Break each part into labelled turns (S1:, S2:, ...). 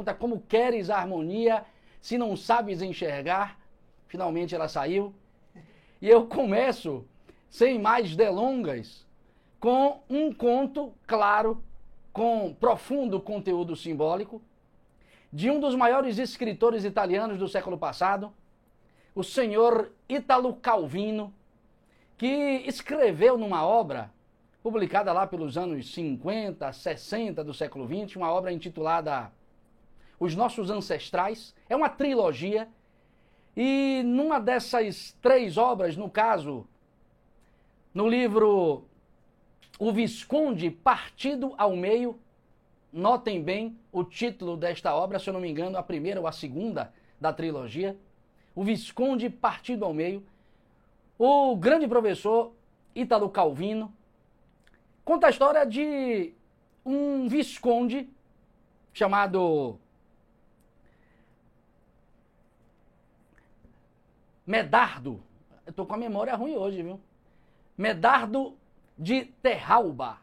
S1: pergunta: como queres a harmonia se não sabes enxergar? Finalmente ela saiu. E eu começo, sem mais delongas, com um conto claro, com profundo conteúdo simbólico, de um dos maiores escritores italianos do século passado, o senhor Italo Calvino, que escreveu numa obra publicada lá pelos anos 50, 60 do século 20, uma obra intitulada Os Nossos Ancestrais. É uma trilogia. E numa dessas três obras, no caso, no livro O Visconde Partido ao Meio, notem bem o título desta obra, se eu não me engano, a primeira ou a segunda da trilogia. O Visconde Partido ao Meio. O grande professor Ítalo Calvino conta a história de um visconde chamado Medardo. Eu tô com a memória ruim hoje, viu? Medardo de Terralba.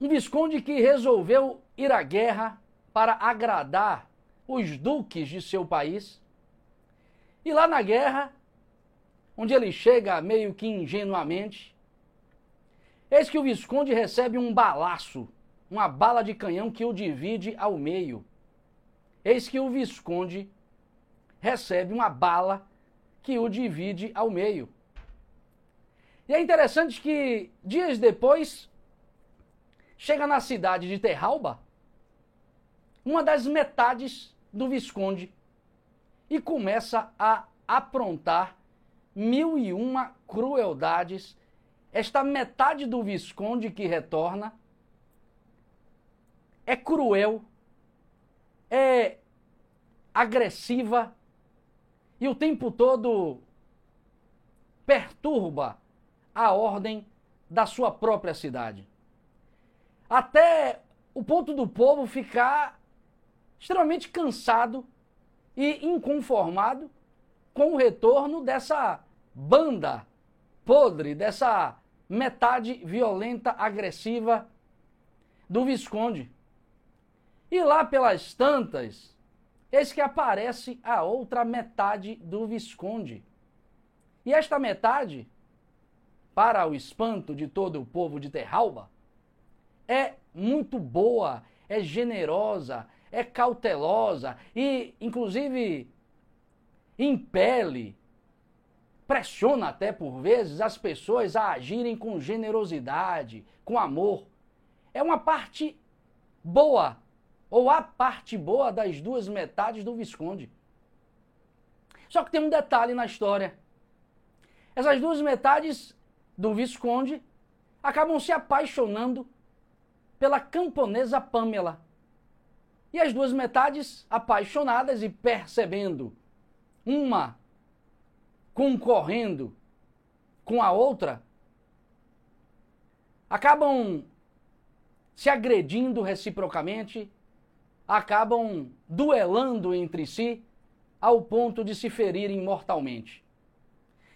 S1: Um visconde que resolveu ir à guerra para agradar os duques de seu país. E lá na guerra, onde ele chega meio que ingenuamente, eis que o Visconde recebe um balaço, uma bala de canhão que o divide ao meio. Eis que o Visconde recebe uma bala que o divide ao meio. E é interessante que dias depois chega na cidade de Terralba uma das metades do Visconde e começa a aprontar mil e uma crueldades. Esta metade do Visconde que retorna é cruel, é agressiva e o tempo todo perturba a ordem da sua própria cidade. Até o ponto do povo ficar extremamente cansado e inconformado com o retorno dessa banda podre, dessa metade violenta, agressiva do Visconde. E lá pelas tantas, eis que aparece a outra metade do Visconde. E esta metade, para o espanto de todo o povo de Terralba, é muito boa, é generosa, é cautelosa e, inclusive, impele, pressiona até por vezes as pessoas a agirem com generosidade, com amor. É uma parte boa, ou a parte boa das duas metades do Visconde. Só que tem um detalhe na história. Essas duas metades do Visconde acabam se apaixonando pela camponesa Pamela. E as duas metades, apaixonadas e percebendo uma concorrendo com a outra, acabam se agredindo reciprocamente, acabam duelando entre si ao ponto de se ferirem mortalmente.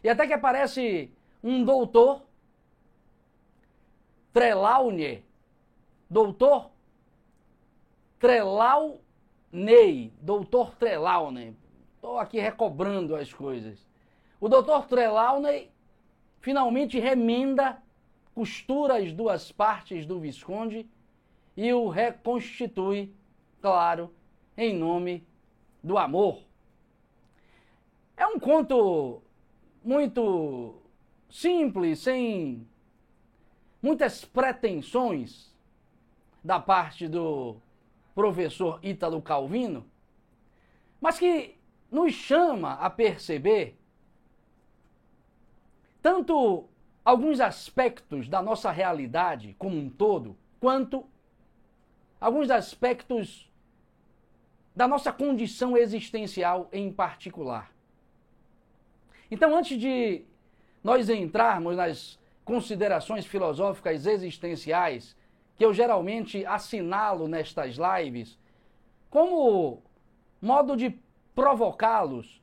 S1: E até que aparece um doutor, Trelawney, doutor Trelawney, doutor Trelawney, Estou aqui recobrando as coisas. O doutor Trelawney finalmente remenda, costura as duas partes do Visconde e o reconstitui, claro, em nome do amor. É um conto muito simples, sem muitas pretensões da parte do professor Ítalo Calvino, mas que nos chama a perceber tanto alguns aspectos da nossa realidade como um todo, quanto alguns aspectos da nossa condição existencial em particular. Então, antes de nós entrarmos nas considerações filosóficas existenciais que eu geralmente assinalo nestas lives, como modo de provocá-los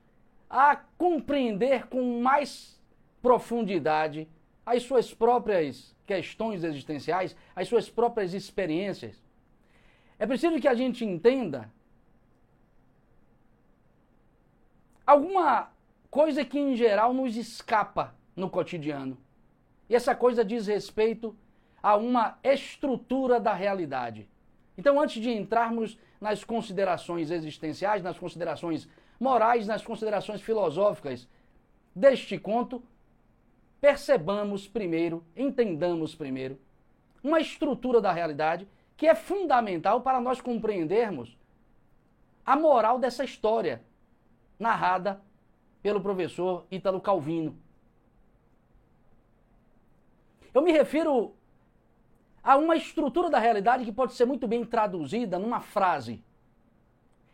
S1: a compreender com mais profundidade as suas próprias questões existenciais, as suas próprias experiências. é preciso que a gente entenda alguma coisa que em geral nos escapa no cotidiano. E essa coisa diz respeito a uma estrutura da realidade. Então, antes de entrarmos nas considerações existenciais, nas considerações morais, nas considerações filosóficas deste conto, percebamos primeiro, entendamos primeiro, uma estrutura da realidade que é fundamental para nós compreendermos a moral dessa história narrada pelo professor Ítalo Calvino. Eu me refiro a uma estrutura da realidade que pode ser muito bem traduzida numa frase.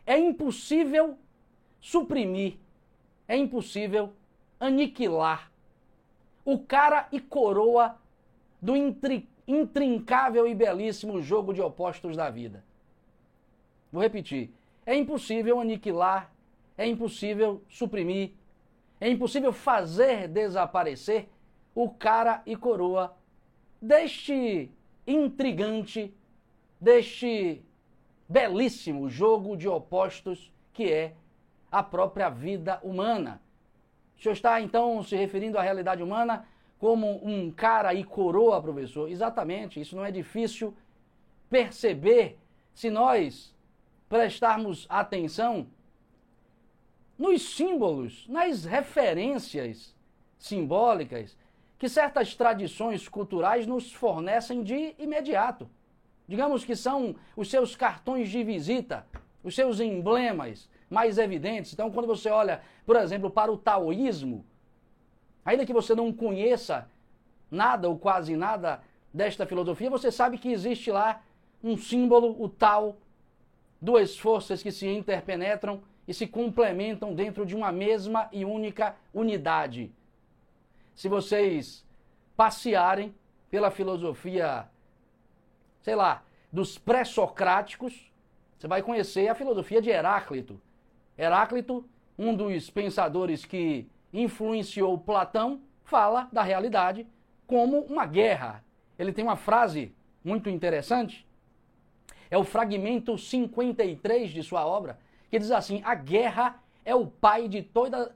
S1: É impossível suprimir, é impossível aniquilar o cara e coroa do intrincável e belíssimo jogo de opostos da vida. Vou repetir. É impossível aniquilar, é impossível suprimir, é impossível fazer desaparecer o cara e coroa deste intrigante, deste belíssimo jogo de opostos que é a própria vida humana. O senhor está então se referindo à realidade humana como um cara e coroa, professor? Exatamente, isso não é difícil perceber se nós prestarmos atenção nos símbolos, nas referências simbólicas que certas tradições culturais nos fornecem de imediato. Digamos que são os seus cartões de visita, os seus emblemas mais evidentes. Então, quando você olha, por exemplo, para o taoísmo, ainda que você não conheça nada ou quase nada desta filosofia, você sabe que existe lá um símbolo, o Tao, duas forças que se interpenetram e se complementam dentro de uma mesma e única unidade. Se vocês passearem pela filosofia, sei lá, dos pré-socráticos, você vai conhecer a filosofia de Heráclito. Heráclito, um dos pensadores que influenciou Platão, fala da realidade como uma guerra. Ele tem uma frase muito interessante, é o fragmento 53 de sua obra, que diz assim: a guerra é o pai de toda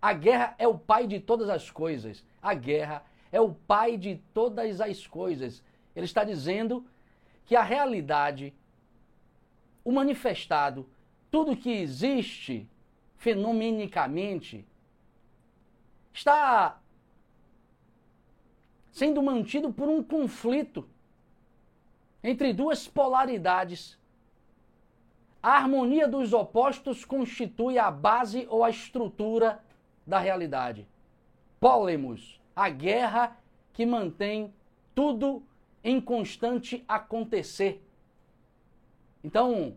S1: a guerra é o pai de todas as coisas. A guerra é o pai de todas as coisas. Ele está dizendo que a realidade, o manifestado, tudo que existe fenomenicamente, está sendo mantido por um conflito entre duas polaridades a harmonia dos opostos constitui a base ou a estrutura da realidade. Polemos, a guerra que mantém tudo em constante acontecer. Então,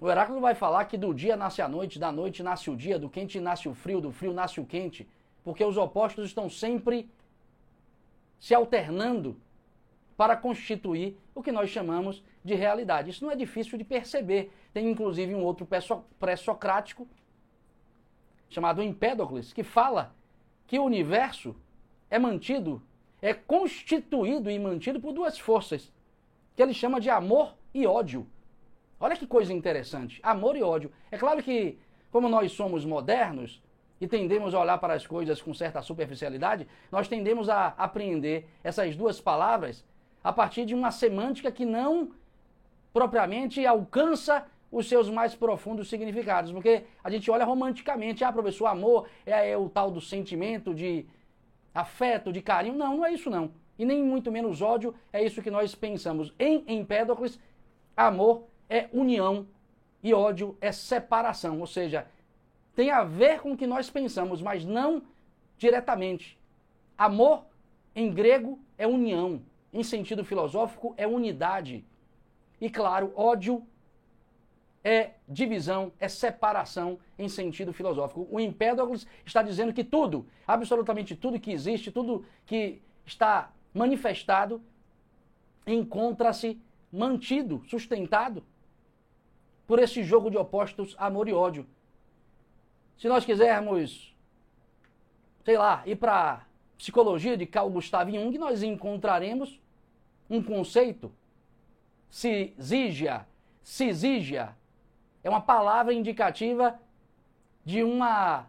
S1: o Heráclito vai falar que do dia nasce a noite, da noite nasce o dia, do quente nasce o frio, do frio nasce o quente, porque os opostos estão sempre se alternando para constituir o que nós chamamos de realidade. Isso não é difícil de perceber. Tem inclusive um outro pré-socrático chamado Empédocles que fala que o universo é mantido, é constituído e mantido por duas forças, que ele chama de amor e ódio. Olha que coisa interessante, amor e ódio. É claro que, como nós somos modernos e tendemos a olhar para as coisas com certa superficialidade, nós tendemos a apreender essas duas palavras a partir de uma semântica que não propriamente alcança os seus mais profundos significados. Porque a gente olha romanticamente, ah, professor, amor é, é o tal do sentimento de afeto, de carinho. Não, não é isso não. E nem muito menos ódio, é isso que nós pensamos. Em Empédocles, amor é união e ódio é separação. Ou seja, tem a ver com o que nós pensamos, mas não diretamente. Amor, em grego, é união em sentido filosófico, é unidade. E claro, ódio é divisão, é separação em sentido filosófico. O Empédocles está dizendo que tudo, absolutamente tudo que existe, tudo que está manifestado, encontra-se mantido, sustentado por esse jogo de opostos amor e ódio. Se nós quisermos, sei lá, ir para psicologia de Carl Gustav Jung, nós encontraremos um conceito Cisígia, cisígia, é uma palavra indicativa de uma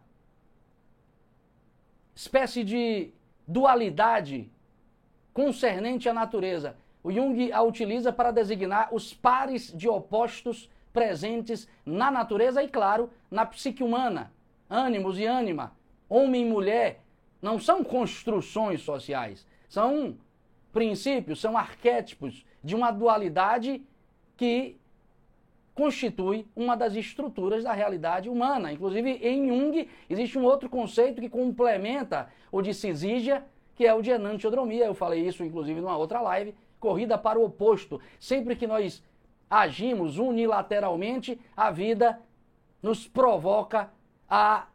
S1: espécie de dualidade concernente à natureza. O Jung a utiliza para designar os pares de opostos presentes na natureza e, claro, na psique humana. Ânimos e ânima, homem e mulher, não são construções sociais, são princípios, são arquétipos de uma dualidade que constitui uma das estruturas da realidade humana. Inclusive, em Jung, existe um outro conceito que complementa o de Cisígia, que é o de enantiodromia. Eu falei isso, inclusive, numa outra live, corrida para o oposto. Sempre que nós agimos unilateralmente, a vida nos provoca a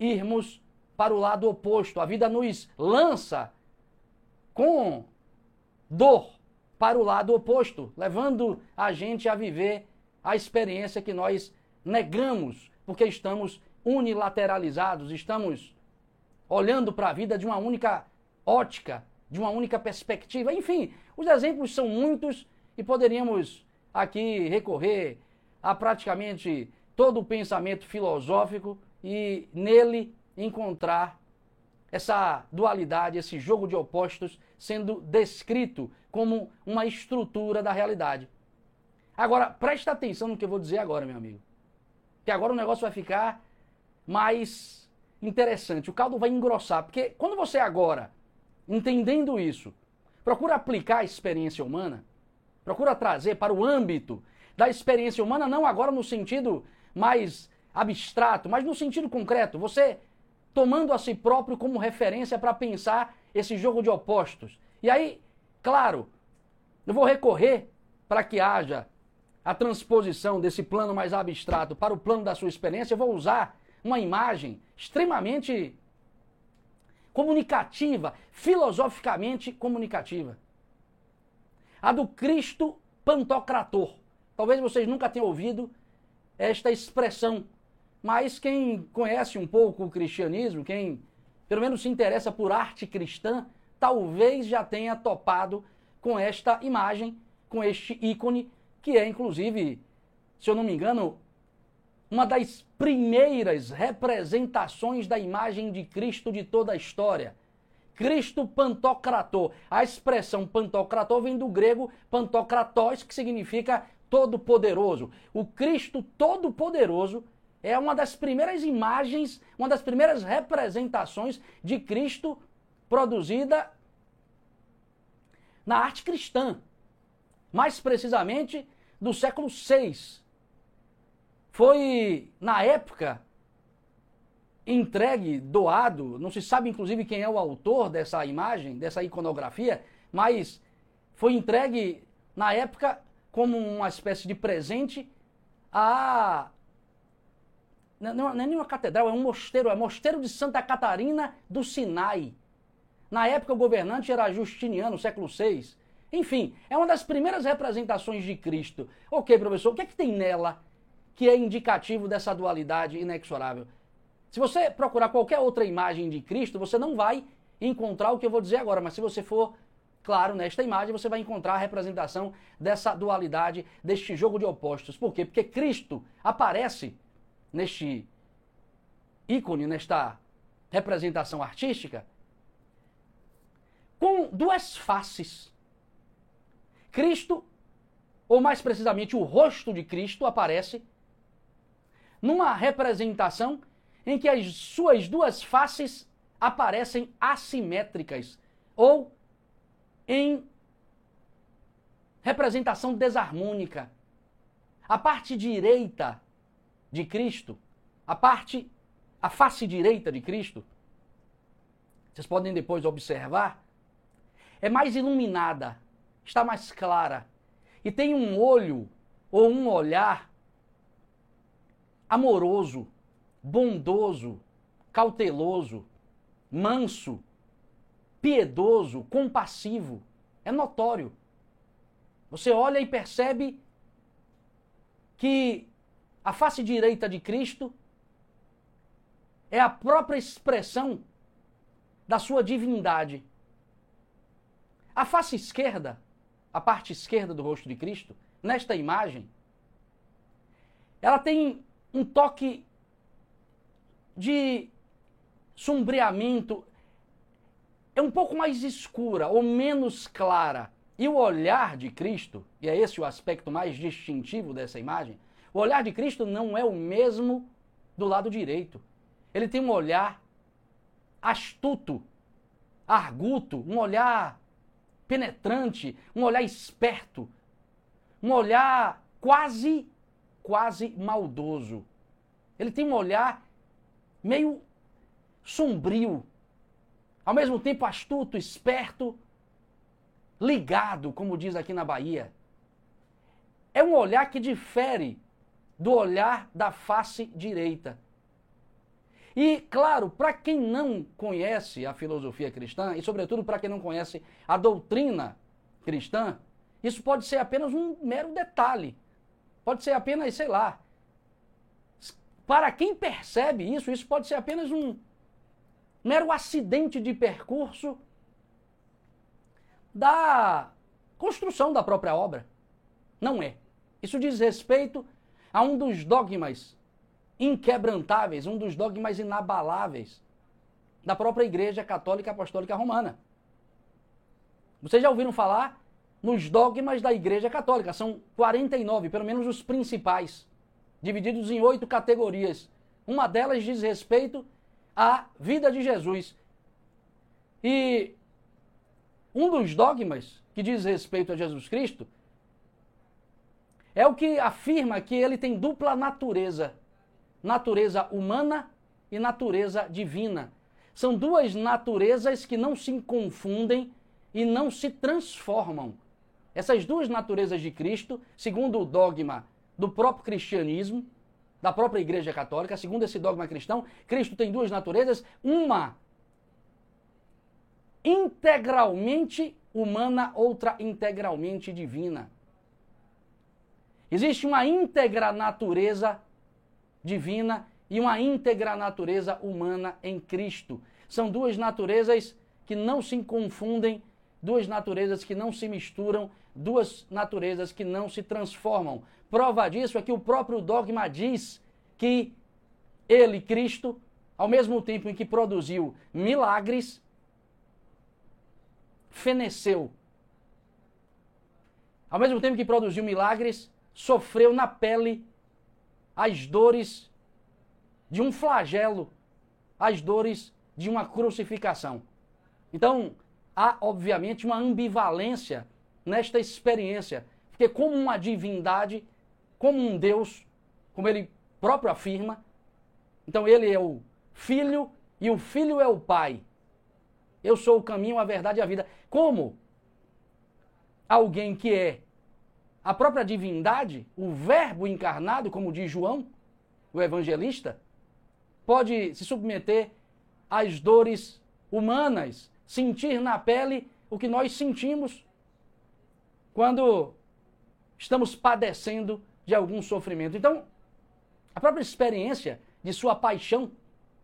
S1: irmos para o lado oposto. A vida nos lança com dor para o lado oposto, levando a gente a viver a experiência que nós negamos, porque estamos unilateralizados, estamos olhando para a vida de uma única ótica, de uma única perspectiva. Enfim, os exemplos são muitos e poderíamos aqui recorrer a praticamente todo o pensamento filosófico e nele encontrar essa dualidade, esse jogo de opostos sendo descrito como uma estrutura da realidade. Agora, presta atenção no que eu vou dizer agora, meu amigo. Que agora o negócio vai ficar mais interessante. O caldo vai engrossar. Porque quando você agora, entendendo isso, procura aplicar a experiência humana, procura trazer para o âmbito da experiência humana, não agora no sentido mais abstrato, mas no sentido concreto. Você tomando a si próprio como referência para pensar esse jogo de opostos. E aí, claro, eu vou recorrer para que haja a transposição desse plano mais abstrato para o plano da sua experiência, eu vou usar uma imagem extremamente comunicativa, filosoficamente comunicativa. A do Cristo Pantocrator. Talvez vocês nunca tenham ouvido esta expressão, mas quem conhece um pouco o cristianismo, quem pelo menos se interessa por arte cristã, talvez já tenha topado com esta imagem, com este ícone que é inclusive, se eu não me engano, uma das primeiras representações da imagem de Cristo de toda a história. Cristo Pantocrator. A expressão Pantocrator vem do grego Pantocratos, que significa todo-poderoso. O Cristo todo-poderoso é uma das primeiras imagens, uma das primeiras representações de Cristo produzida na arte cristã. Mais precisamente, do século VI. Foi, na época, entregue, doado, não se sabe inclusive quem é o autor dessa imagem, dessa iconografia, mas foi entregue na época como uma espécie de presente a. Não, não é nenhuma catedral, é um mosteiro, é mosteiro de Santa Catarina do Sinai. Na época o governante era Justiniano, século VI. Enfim, é uma das primeiras representações de Cristo. Ok, professor, o que é que tem nela que é indicativo dessa dualidade inexorável? Se você procurar qualquer outra imagem de Cristo, você não vai encontrar o que eu vou dizer agora, mas se você for, claro, nesta imagem, você vai encontrar a representação dessa dualidade, deste jogo de opostos. Por quê? Porque Cristo aparece neste ícone, nesta representação artística, com duas faces. Cristo, ou mais precisamente o rosto de Cristo, aparece numa representação em que as suas duas faces aparecem assimétricas ou em representação desarmônica. A parte direita de Cristo, a parte, a face direita de Cristo, vocês podem depois observar, é mais iluminada, está mais clara e tem um olho ou um olhar amoroso, bondoso, cauteloso, manso, piedoso, compassivo. É notório. Você olha e percebe que a face direita de Cristo é a própria expressão da sua divindade. A face esquerda a parte esquerda do rosto de Cristo, nesta imagem, ela tem um toque de sombreamento, é um pouco mais escura ou menos clara. E o olhar de Cristo, e é esse o aspecto mais distintivo dessa imagem, o olhar de Cristo não é o mesmo do lado direito. Ele tem um olhar astuto, arguto, um olhar penetrante, um olhar esperto, um olhar quase, quase maldoso. Ele tem um olhar meio sombrio, ao mesmo tempo astuto, esperto, ligado, como diz aqui na Bahia. É um olhar que difere do olhar da face direita. E, claro, para quem não conhece a filosofia cristã, e sobretudo para quem não conhece a doutrina cristã, isso pode ser apenas um mero detalhe. Pode ser apenas, sei lá. Para quem percebe isso, isso pode ser apenas um mero acidente de percurso da construção da própria obra. Não é. Isso diz respeito a um dos dogmas inquebrantáveis, um dos dogmas inabaláveis da própria Igreja Católica Apostólica Romana. Vocês já ouviram falar nos dogmas da Igreja Católica? São 49, pelo menos os principais, divididos em oito categorias. Uma delas diz respeito à vida de Jesus. E um dos dogmas que diz respeito a Jesus Cristo é o que afirma que ele tem dupla natureza: natureza humana e natureza divina. São duas naturezas que não se confundem e não se transformam. Essas duas naturezas de Cristo, segundo o dogma do próprio cristianismo, da própria Igreja Católica, segundo esse dogma cristão, Cristo tem duas naturezas, uma integralmente humana, outra integralmente divina. Existe uma íntegra natureza divina e uma íntegra natureza humana em Cristo. São duas naturezas que não se confundem, duas naturezas que não se misturam, duas naturezas que não se transformam. Prova disso é que o próprio dogma diz que ele, Cristo, ao mesmo tempo em que produziu milagres, feneceu. Ao mesmo tempo que produziu milagres, sofreu na pele as dores de um flagelo, as dores de uma crucificação. Então, há obviamente uma ambivalência nesta experiência, porque como uma divindade, como um Deus, como ele próprio afirma, então ele é o filho e o filho é o pai. Eu sou o caminho, a verdade e a vida. Como alguém que é a própria divindade, o Verbo encarnado, como diz João, o evangelista, pode se submeter às dores humanas, sentir na pele o que nós sentimos quando estamos padecendo de algum sofrimento. Então, a própria experiência de sua paixão,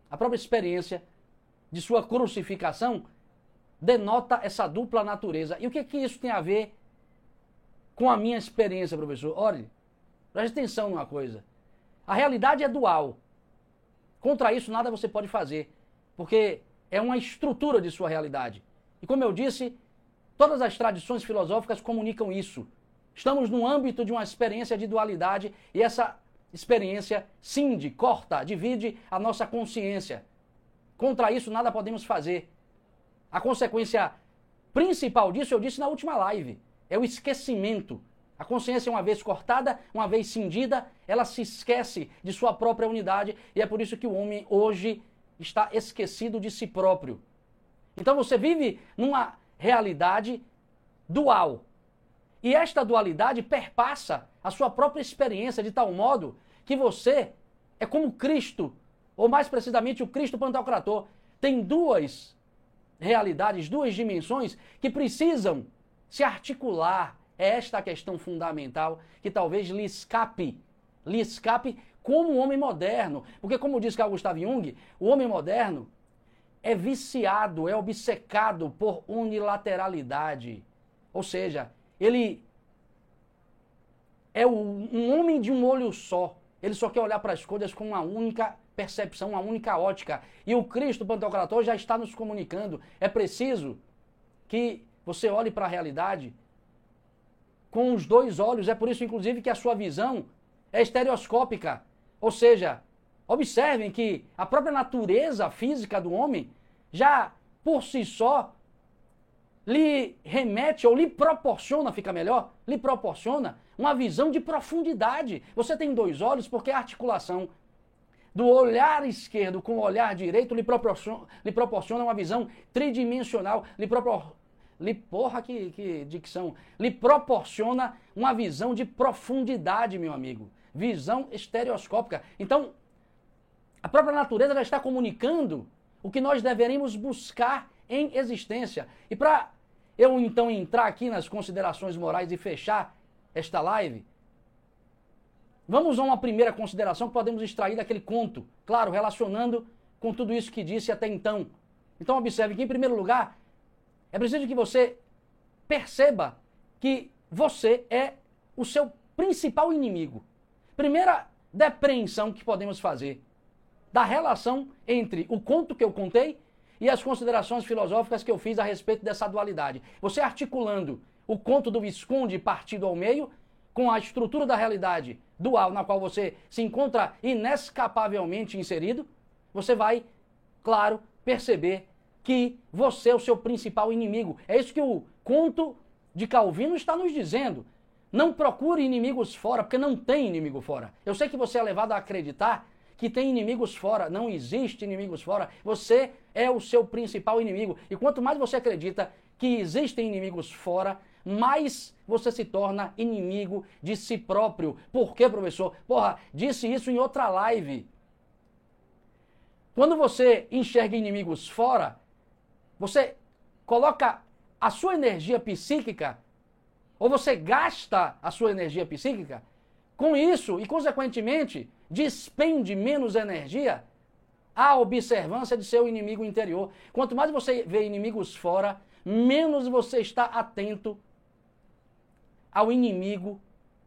S1: a própria experiência de sua crucificação, denota essa dupla natureza. E o que, que isso tem a ver com a minha experiência, professor? Olhe, preste atenção numa coisa. A realidade é dual. Contra isso, nada você pode fazer, porque é uma estrutura de sua realidade. E como eu disse, todas as tradições filosóficas comunicam isso. Estamos no âmbito de uma experiência de dualidade e essa experiência cinde, corta, divide a nossa consciência. Contra isso, nada podemos fazer. A consequência principal disso, eu disse na última live, é o esquecimento. A consciência, uma vez cortada, uma vez cindida, ela se esquece de sua própria unidade e é por isso que o homem hoje está esquecido de si próprio. Então você vive numa realidade dual. E esta dualidade perpassa a sua própria experiência de tal modo que você é como Cristo, ou mais precisamente o Cristo Pantocrator. Tem duas realidades, duas dimensões que precisam se articular. É esta a questão fundamental que talvez lhe escape, lhe escape como o homem moderno. Porque, como diz Carl Gustav Jung, o homem moderno é viciado, é obcecado por unilateralidade. Ou seja, ele é um homem de um olho só. Ele só quer olhar para as coisas com uma única percepção, uma única ótica. E o Cristo Pantocrator já está nos comunicando. É preciso que você olhe para a realidade com os dois olhos. É por isso, inclusive, que a sua visão é estereoscópica. Ou seja, observem que a própria natureza física do homem já por si só lhe remete ou lhe proporciona, fica melhor, lhe proporciona uma visão de profundidade. Você tem dois olhos porque a articulação do olhar esquerdo com o olhar direito lhe proporciona, lhe proporciona uma visão tridimensional, lhe, propor, lhe porra que, que dicção, lhe proporciona uma visão de profundidade, meu amigo. Visão estereoscópica. Então, a própria natureza já está comunicando o que nós deveríamos buscar em existência. E para eu então entrar aqui nas considerações morais e fechar esta live, vamos a uma primeira consideração que podemos extrair daquele conto, claro, relacionando com tudo isso que disse até então. Então observe que, em primeiro lugar, é preciso que você perceba que você é o seu principal inimigo. Primeira depreensão que podemos fazer da relação entre o conto que eu contei e as considerações filosóficas que eu fiz a respeito dessa dualidade. Você articulando o conto do Visconde partido ao meio com a estrutura da realidade dual na qual você se encontra inescapavelmente inserido, você vai, claro, perceber que você é o seu principal inimigo. É isso que o conto de Calvino está nos dizendo. Não procure inimigos fora, porque não tem inimigo fora. Eu sei que você é levado a acreditar que tem inimigos fora. Não existe inimigos fora. Você é o seu principal inimigo. E quanto mais você acredita que existem inimigos fora, mais você se torna inimigo de si próprio. Por quê, professor? Porra, disse isso em outra live. Quando você enxerga inimigos fora, você coloca a sua energia psíquica, ou você gasta a sua energia psíquica com isso e, consequentemente, despende menos energia à observância de seu inimigo interior. Quanto mais você vê inimigos fora, menos você está atento ao inimigo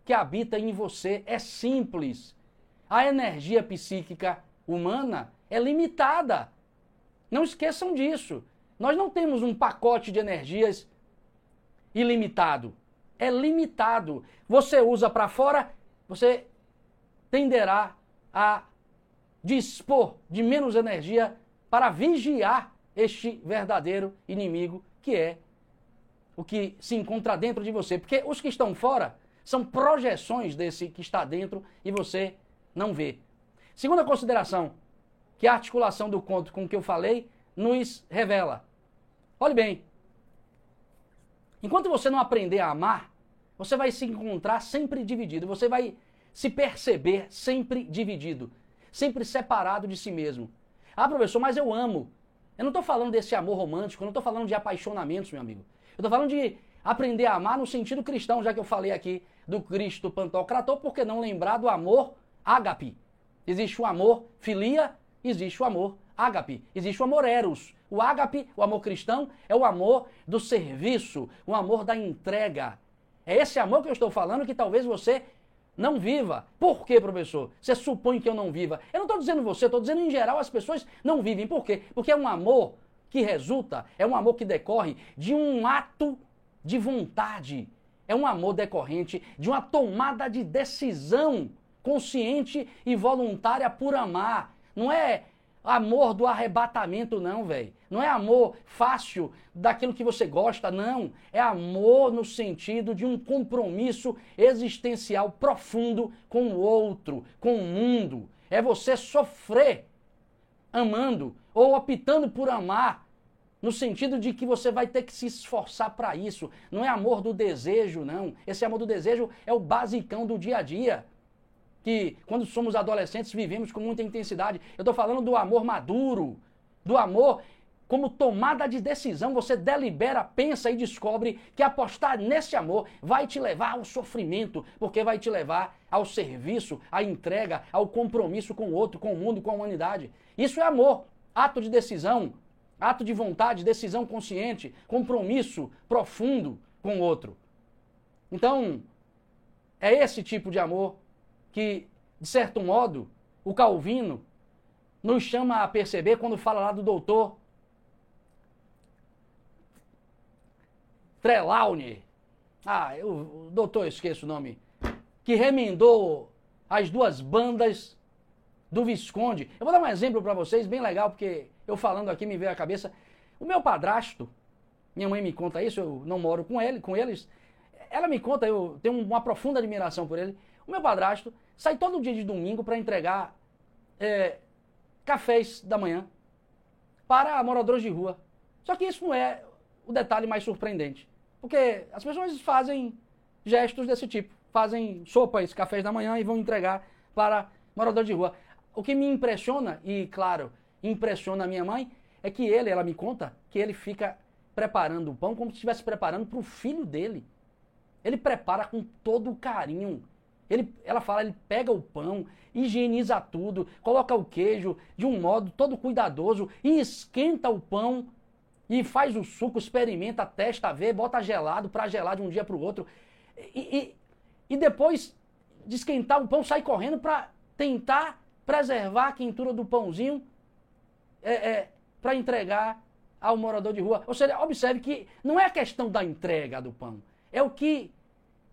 S1: que habita em você. É simples. A energia psíquica humana é limitada. Não esqueçam disso. Nós não temos um pacote de energias ilimitado. É limitado. Você usa para fora, você tenderá a dispor de menos energia para vigiar este verdadeiro inimigo que é o que se encontra dentro de você. Porque os que estão fora são projeções desse que está dentro e você não vê. Segunda consideração, que a articulação do conto com que eu falei nos revela. Olhe bem, enquanto você não aprender a amar, você vai se encontrar sempre dividido, você vai se perceber sempre dividido, sempre separado de si mesmo. Ah, professor, mas eu amo. Eu não estou falando desse amor romântico, eu não estou falando de apaixonamentos, meu amigo. Eu estou falando de aprender a amar no sentido cristão, já que eu falei aqui do Cristo Pantocrator, por que não lembrar do amor ágape? Existe o amor filia, existe o amor ágape, existe o amor eros. O ágape, o amor cristão, é o amor do serviço, o amor da entrega. É esse amor que eu estou falando que talvez você não viva. Por quê, professor? Você supõe que eu não viva. Eu não estou dizendo você, estou dizendo em geral as pessoas não vivem. Por quê? Porque é um amor que resulta, é um amor que decorre de um ato de vontade. É um amor decorrente de uma tomada de decisão consciente e voluntária por amar. Não é amor do arrebatamento, não, velho. Não é amor fácil daquilo que você gosta, não. É amor no sentido de um compromisso existencial profundo com o outro, com o mundo. É você sofrer amando ou optando por amar no sentido de que você vai ter que se esforçar para isso. Não é amor do desejo, não. Esse amor do desejo é o basicão do dia a dia que quando somos adolescentes vivemos com muita intensidade. Eu estou falando do amor maduro, do amor como tomada de decisão. Você delibera, pensa e descobre que apostar nesse amor vai te levar ao sofrimento, porque vai te levar ao serviço, à entrega, ao compromisso com o outro, com o mundo, com a humanidade. Isso é amor, ato de decisão, ato de vontade, decisão consciente, compromisso profundo com o outro. Então, É esse tipo de amor que, de certo modo, o Calvino nos chama a perceber quando fala lá do doutor Trelawney. Ah, eu, o doutor, eu esqueço o nome. Que remendou as duas bandas do Visconde. Eu vou dar um exemplo para vocês, bem legal, porque eu falando aqui me veio à cabeça. O meu padrasto, minha mãe me conta isso, eu não moro com ele, com eles. Ela me conta, eu tenho uma profunda admiração por ele. O meu padrasto sai todo dia de domingo para entregar é, cafés da manhã para moradores de rua. Só que isso não é o detalhe mais surpreendente. Porque as pessoas fazem gestos desse tipo. Fazem sopas, cafés da manhã e vão entregar para moradores de rua. O que me impressiona, e claro, impressiona a minha mãe, é que ele, ela me conta, que ele fica preparando o pão como se estivesse preparando para o filho dele. Ele prepara com todo o carinho. Ele, ela fala, ele pega o pão, higieniza tudo, coloca o queijo de um modo todo cuidadoso e esquenta o pão e faz o suco, experimenta, testa, vê, bota gelado para gelar de um dia para o outro. E, e, e, depois de esquentar o pão, sai correndo para tentar preservar a quentura do pãozinho é, é, para entregar ao morador de rua. Ou seja, observe que não é a questão da entrega do pão, é o que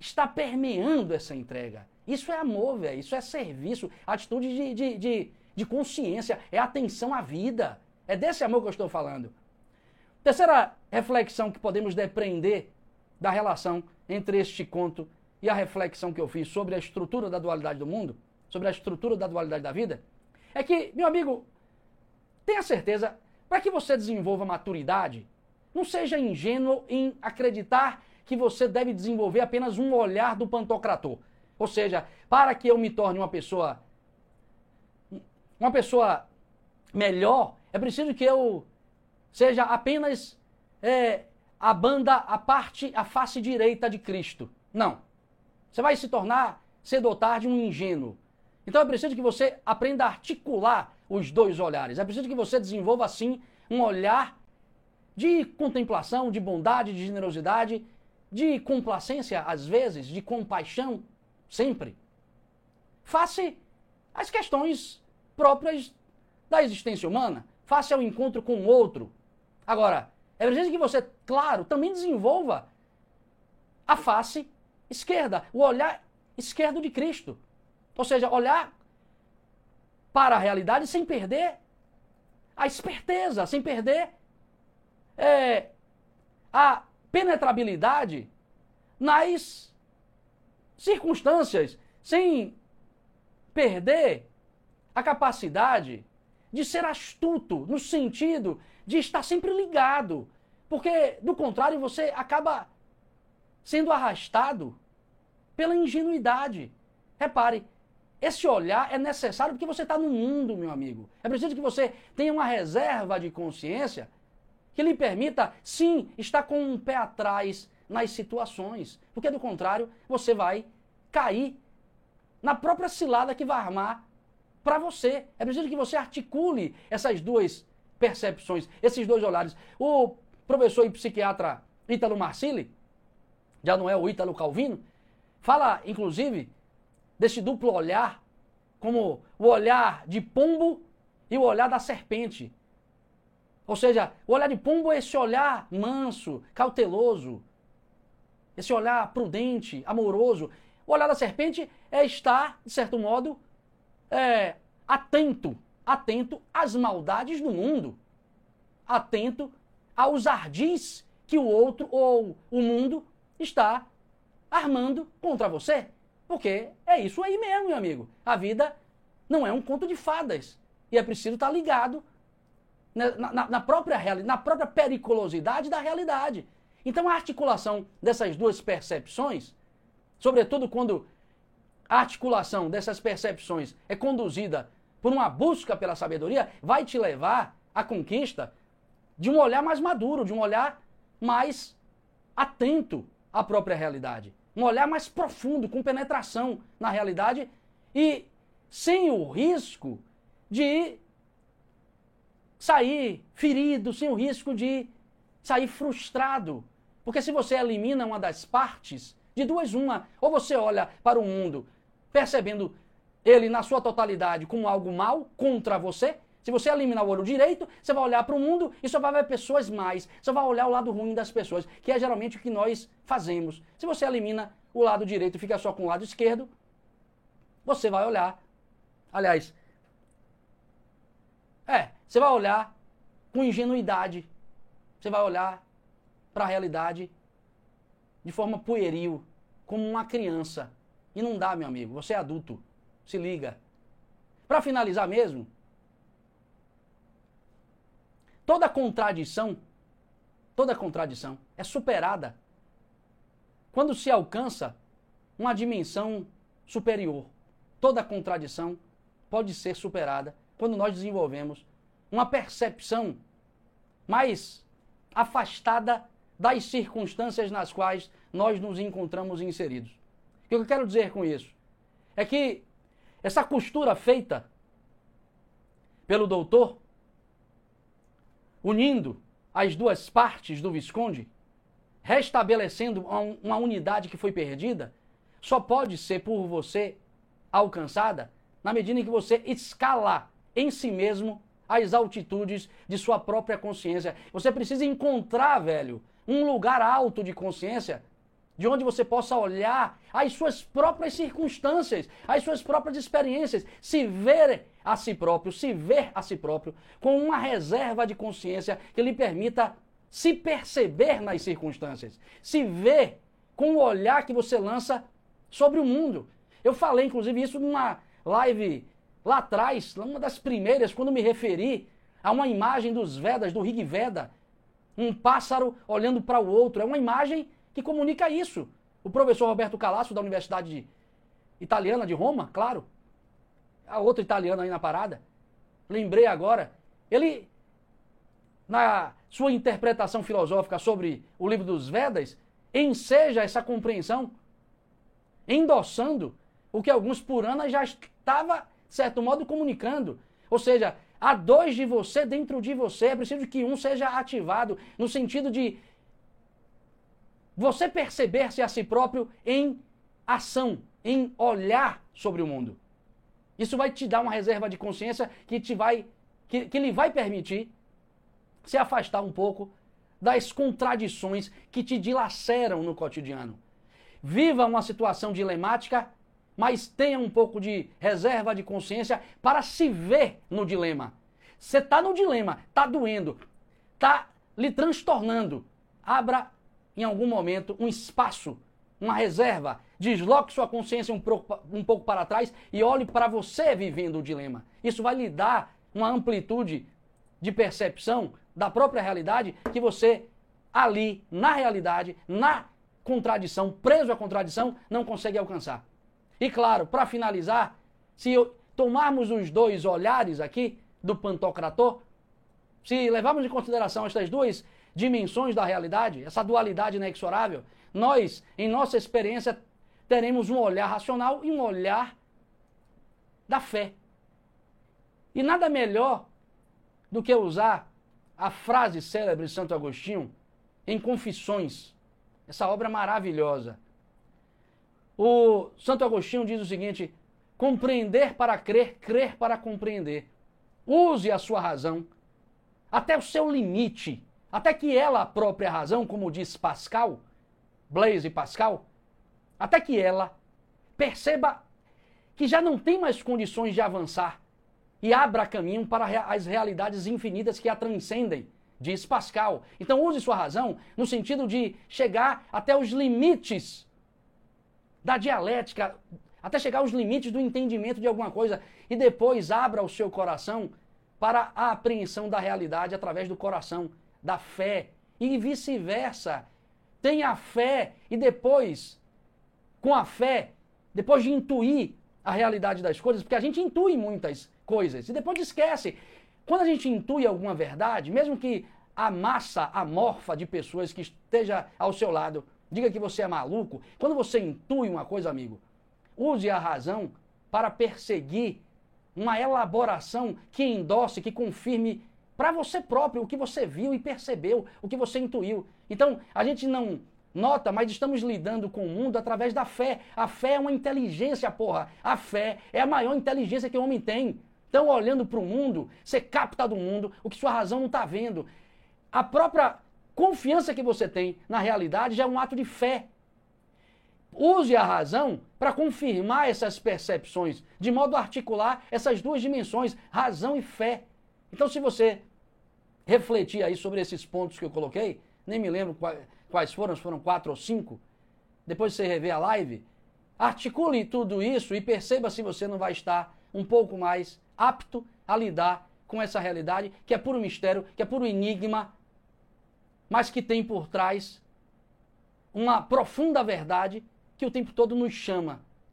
S1: está permeando essa entrega. Isso é amor, velho. Isso é serviço, atitude de, de, de, de consciência, é atenção à vida. É desse amor que eu estou falando. Terceira reflexão que podemos depreender da relação entre este conto e a reflexão que eu fiz sobre a estrutura da dualidade do mundo sobre a estrutura da dualidade da vida, é que, meu amigo, tenha certeza, para que você desenvolva maturidade, não seja ingênuo em acreditar que você deve desenvolver apenas um olhar do pantocrator. Ou seja, para que eu me torne uma pessoa uma pessoa melhor, é preciso que eu seja apenas é, a banda, a parte, a face direita de Cristo. Não. Você vai se tornar cedo ou tarde um ingênuo. Então é preciso que você aprenda a articular os dois olhares. É preciso que você desenvolva, assim, um olhar de contemplação, de bondade, de generosidade, de complacência, às vezes, de compaixão, sempre. Face às questões próprias da existência humana, face ao encontro com o outro. Agora, é preciso que você, claro, também desenvolva a face esquerda, o olhar esquerdo de Cristo. Ou seja, olhar para a realidade sem perder a esperteza, sem perder é, a penetrabilidade nas circunstâncias, sem perder a capacidade de ser astuto, no sentido de estar sempre ligado. Porque, do contrário, você acaba sendo arrastado pela ingenuidade. Repare, esse olhar é necessário porque você está no mundo, meu amigo. É preciso que você tenha uma reserva de consciência que lhe permita, sim, estar com um pé atrás nas situações. Porque, do contrário, você vai cair na própria cilada que vai armar para você. É preciso que você articule essas duas percepções, esses dois olhares. O professor e psiquiatra Ítalo Marcilli, já não é o Ítalo Calvino, fala, inclusive, desse duplo olhar, como o olhar de pombo e o olhar da serpente. Ou seja, o olhar de pombo é esse olhar manso, cauteloso, esse olhar prudente, amoroso. O olhar da serpente é estar, de certo modo, é, atento, atento às maldades do mundo, atento aos ardis que o outro ou o mundo está armando contra você. Porque é isso aí mesmo, meu amigo. A vida não é um conto de fadas. E é preciso estar ligado na, na, na própria realidade, na própria periculosidade da realidade. Então a articulação dessas duas percepções, sobretudo quando a articulação dessas percepções é conduzida por uma busca pela sabedoria, vai te levar à conquista de um olhar mais maduro, de um olhar mais atento à própria realidade um olhar mais profundo, com penetração na realidade e sem o risco de sair ferido, sem o risco de sair frustrado. Porque se você elimina uma das partes De duas, uma. Ou você olha para o mundo percebendo ele na sua totalidade como algo mal contra você. Se você eliminar o olho direito, você vai olhar para o mundo e só vai ver pessoas mais. Você vai olhar o lado ruim das pessoas, que é geralmente o que nós fazemos. Se você elimina o lado direito e fica só com o lado esquerdo, você vai olhar. Aliás, é, você vai olhar com ingenuidade. Você vai olhar para a realidade de forma pueril, como uma criança. E não dá, meu amigo. Você é adulto. Se liga. Para finalizar mesmo, toda contradição, toda contradição é superada quando se alcança uma dimensão superior. Toda contradição pode ser superada quando nós desenvolvemos uma percepção mais afastada das circunstâncias nas quais nós nos encontramos inseridos. O que eu quero dizer com isso? É que essa costura feita pelo doutor, unindo as duas partes do Visconde, restabelecendo uma unidade que foi perdida, só pode ser por você alcançada na medida em que você escalar em si mesmo as altitudes de sua própria consciência. Você precisa encontrar, velho, um lugar alto de consciência, de onde você possa olhar as suas próprias circunstâncias, as suas próprias experiências, se ver a si próprio, se ver a si próprio com uma reserva de consciência que lhe permita se perceber nas circunstâncias, se ver com o olhar que você lança sobre o mundo. Eu falei, inclusive, isso numa live lá atrás, uma das primeiras, quando me referi a uma imagem dos Vedas, do Rig Veda, um pássaro olhando para o outro. É uma imagem que comunica isso. O professor Roberto Calasso, da Universidade Italiana de Roma, claro, a outra italiana aí na parada, lembrei agora, ele, na sua interpretação filosófica sobre o livro dos Vedas, enseja essa compreensão, endossando o que alguns Puranas já estava, certo modo, comunicando. Ou seja, Há dois de você dentro de você. É preciso que um seja ativado no sentido de você perceber-se a si próprio em ação, em olhar sobre o mundo. Isso vai te dar uma reserva de consciência que te vai que, que lhe vai permitir se afastar um pouco das contradições que te dilaceram no cotidiano. Viva uma situação dilemática mas tenha um pouco de reserva de consciência para se ver no dilema. Você está no dilema, está doendo, está lhe transtornando. Abra em algum momento um espaço, uma reserva, desloque sua consciência um pouco, um pouco para trás e olhe para você vivendo o dilema. Isso vai lhe dar uma amplitude de percepção da própria realidade que você ali, na realidade, na contradição, preso à contradição, não consegue alcançar. E claro, para finalizar, se tomarmos os dois olhares aqui do Pantocrator, se levarmos em consideração estas duas dimensões da realidade, essa dualidade inexorável, nós, em nossa experiência, teremos um olhar racional e um olhar da fé. E nada melhor do que usar a frase célebre de Santo Agostinho em Confissões, essa obra maravilhosa. O Santo Agostinho diz o seguinte: compreender para crer, crer para compreender. Use a sua razão até o seu limite, até que ela, a própria razão, como diz Pascal, Blaise Pascal, até que ela perceba que já não tem mais condições de avançar e abra caminho para as realidades infinitas que a transcendem, diz Pascal. Então use sua razão no sentido de chegar até os limites da dialética, até chegar aos limites do entendimento de alguma coisa e depois abra o seu coração para a apreensão da realidade através do coração, da fé e vice-versa. Tenha fé e depois, com a fé, depois de intuir a realidade das coisas, porque a gente intui muitas coisas e depois esquece. Quando a gente intui alguma verdade, mesmo que a massa amorfa de pessoas que esteja ao seu lado diga que você é maluco. Quando você intui uma coisa, amigo, use a razão para perseguir uma elaboração que endosse, que confirme para você próprio o que você viu e percebeu, o que você intuiu. Então, a gente não Nota, mas estamos lidando com o mundo através da fé. A fé é uma inteligência, porra. A fé é a maior inteligência que o homem tem. Então, olhando para o mundo, você capta do mundo o que sua razão não está vendo. A própria confiança que você tem na realidade já é um ato de fé. Use a razão para confirmar essas percepções, de modo a articular essas duas dimensões, razão e fé. Então, se você refletir aí sobre esses pontos que eu coloquei, nem me lembro quais foram, foram quatro ou cinco, depois você rever a live, articule tudo isso e perceba se você não vai estar um pouco mais apto a lidar com essa realidade que é puro mistério, que é puro enigma, mas que tem por trás uma profunda verdade que o tempo todo nos chama